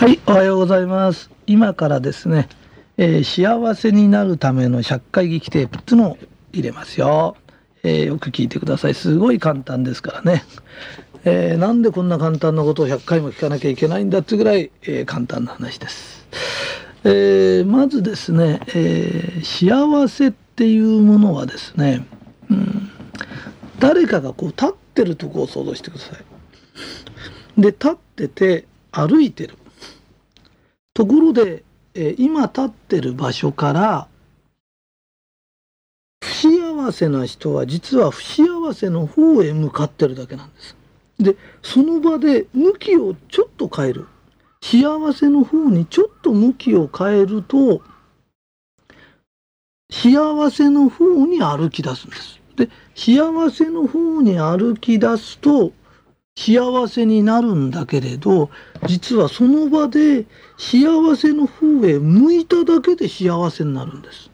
はい、おはようございます。今からですね、えー幸せになるための100回劇テープっていうのを入れますよ。えーよく聞いてください。すごい簡単ですからね。えーなんでこんな簡単なことを100回も聞かなきゃいけないんだってぐらい、えー簡単な話です。えーまずですね、えー幸せっていうものはですね、うん、誰かがこう立ってるとこを想像してください。で立ってて歩いてるところで、え今立ってる場所から不幸せな人は実は不幸せの方へ向かってるだけなんです。でその場で向きをちょっと変える幸せの方にちょっと向きを変えると幸せの方に歩き出すんです。で幸せの方に歩き出すと幸せになるんだけれど実はその場で幸せの方へ向いただけで幸せになるんです。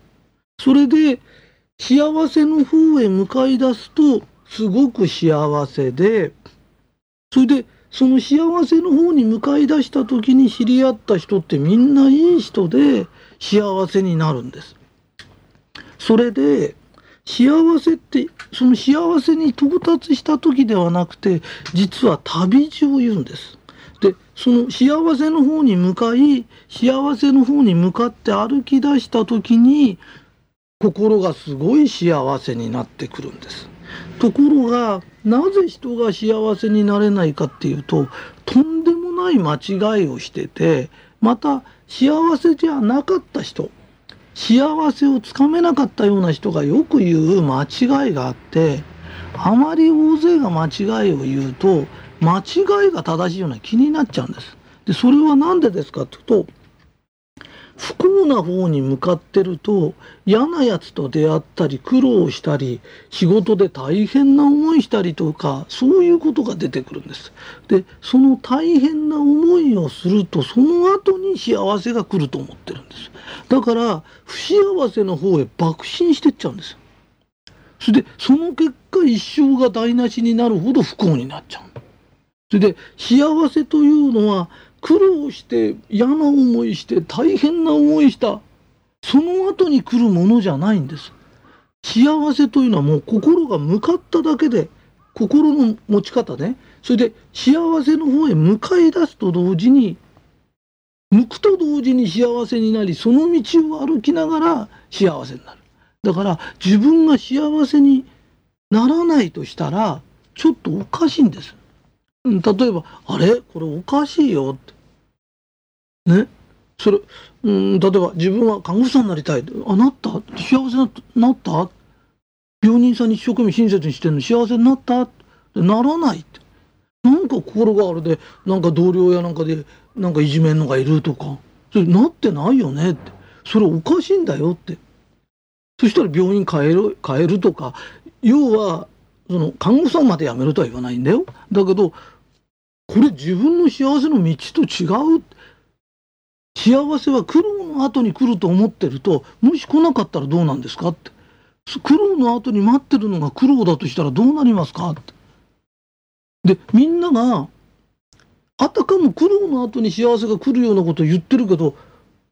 それで幸せの方へ向かい出すとすごく幸せでそれでその幸せの方に向かい出した時に知り合った人ってみんないい人で幸せになるんです。それで幸せってその幸せに到達した時ではなくて実は旅路を言うんです。でその幸せの方に向かい幸せの方に向かって歩き出した時に心がすごい幸せになってくるんです。ところがなぜ人が幸せになれないかっていうととんでもない間違いをしててまた幸せじゃなかった人幸せをつかめなかったような人がよく言う間違いがあってあまり大勢が間違いを言うと間違いが正しいような気になっちゃうんです。でそれは何でですかっていうと不幸な方に向かってると嫌なやつと出会ったり苦労したり仕事で大変な思いしたりとかそういうことが出てくるんです。でその大変な思いをするとその後に幸せが来ると思ってるんです。だから不幸せの方へ爆心してっちゃうんです。それでその結果一生が台無しになるほど不幸になっちゃう。それで幸せというのは苦労して嫌な思いして大変な思いしたその後に来るものじゃないんです。幸せというのはもう心が向かっただけで心の持ち方ねそれで幸せの方へ向かい出すと同時に向くと同時に幸せになりその道を歩きながら幸せになるだから自分が幸せにならないとしたらちょっとおかしいんです。例えば「あれ？これおかしいよ」って。ね？それうん例えば自分は看護師さんになりたい。あなった？幸せになった？病人さんに一生懸命親切にしてんの？幸せになった？ってならないって。なんか心があれでなんか同僚やなんかでなんかいじめんのがいるとか。それなってないよねって。それおかしいんだよって。そしたら病院変える変えるとか。要はその看護師さんまで辞めるとは言わないんだよ。だけどこれ自分の幸せの道と違う？幸せは苦労の後に来ると思ってるともし来なかったらどうなんですか？って苦労の後に待ってるのが苦労だとしたらどうなりますか？ってでみんながあたかも苦労の後に幸せが来るようなことを言ってるけど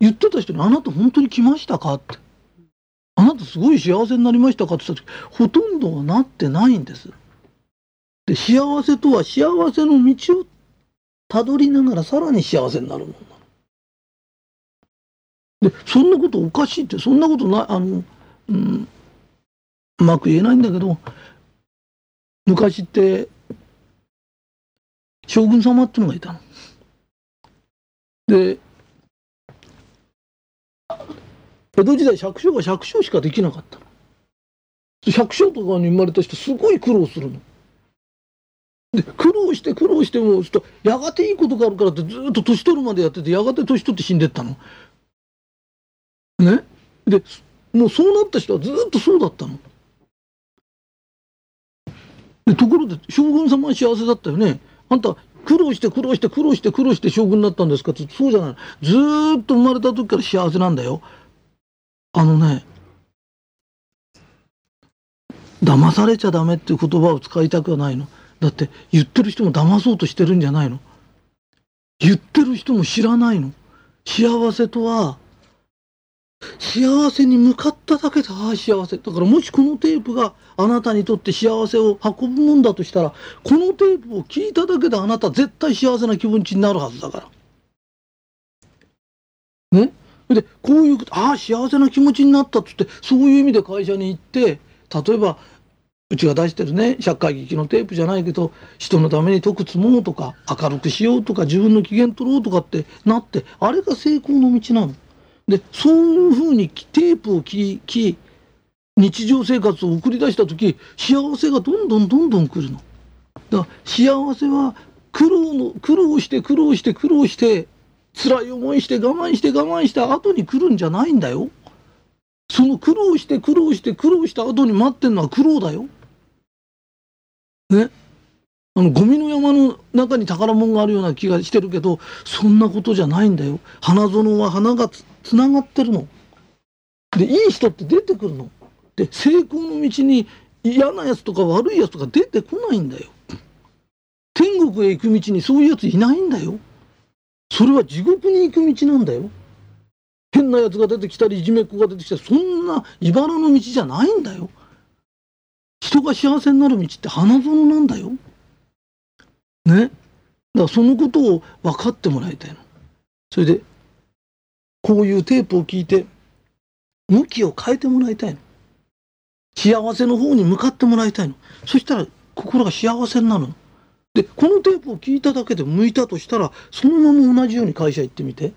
言ってた人に「あなた本当に来ましたか?」って「あなたすごい幸せになりましたか?」って言った時ほとんどはなってないんです。で幸せとは幸せの道をたどりながらさらに幸せになるものなの。でそんなことおかしいってそんなことないあの、うん、うまく言えないんだけど昔って将軍様ってのがいたの。で江戸時代百姓が百姓しかできなかったの。百姓とかに生まれた人すごい苦労するの。で苦労して苦労してもちょっとやがていいことがあるからってずっと年取るまでやっててやがて年取って死んでったの。ね？でもうそうなった人はずっとそうだったの。でところで将軍様は幸せだったよね。あんた苦労して苦労して苦労して苦労して将軍になったんですかってそうじゃないずっと生まれた時から幸せなんだよ。あのね騙されちゃダメっていう言葉を使いたくはないの。だって言ってる人も騙そうとしてるんじゃないの？言ってる人も知らないの？幸せとは、幸せに向かっただけで、ああ、幸せ。だからもしこのテープがあなたにとって幸せを運ぶもんだとしたら、このテープを聞いただけであなた絶対幸せな気持ちになるはずだから。ね？で、こういう、ああ、幸せな気持ちになったっつって、そういう意味で会社に行って、例えば、うちが出してるね、社会劇のテープじゃないけど、人のために徳積もうとか、明るくしようとか、自分の機嫌取ろうとかってなって、あれが成功の道なの。で、そういうふうにテープを聞き、日常生活を送り出した時、幸せがどんどんどんどん来るの。だから幸せは苦労の、苦労して苦労して苦労して、辛い思いして我慢して我慢した後に来るんじゃないんだよ。その苦労して苦労して苦労した後に待ってんのは苦労だよ。ね。あのゴミの山の中に宝物があるような気がしてるけどそんなことじゃないんだよ。花園は花がつながってるの。でいい人って出てくるの。で成功の道に嫌なやつとか悪いやつとか出てこないんだよ。天国へ行く道にそういうやついないんだよ。それは地獄に行く道なんだよ。変なやつが出てきたりいじめっ子が出てきたりそんな茨の道じゃないんだよ。人が幸せになる道って花園なんだよ。ね？だからそのことを分かってもらいたいの。それでこういうテープを聞いて向きを変えてもらいたいの。幸せの方に向かってもらいたいの。そしたら心が幸せになるの。で、このテープを聞いただけで向いたとしたら、そのまま同じように会社行ってみて。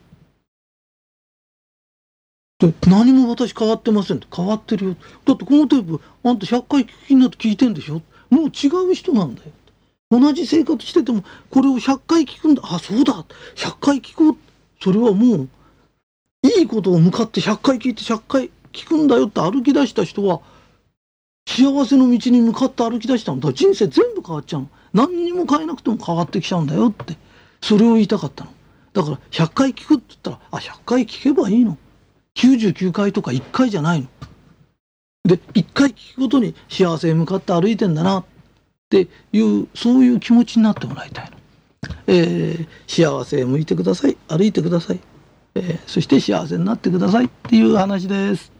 何も私変わってませんって変わってるよ。だってこのテープ、あんた100回聞きになって聞いてんでしょもう違う人なんだよ。同じ生活してても、これを100回聞くんだ。あ、そうだ。100回聞こう。それはもう、いいことを向かって100回聞いて100回聞くんだよって歩き出した人は、幸せの道に向かって歩き出したんだ。人生全部変わっちゃうの。何にも変えなくても変わってきちゃうんだよって。それを言いたかったの。だから100回聞くって言ったら、あ、100回聞けばいいの。99回とか1回じゃないの。で、1回聞くことに幸せへ向かって歩いてんだなっていう、そういう気持ちになってもらいたいの。えー、幸せへ向いてください。歩いてください。えー、そして幸せになってくださいっていう話です。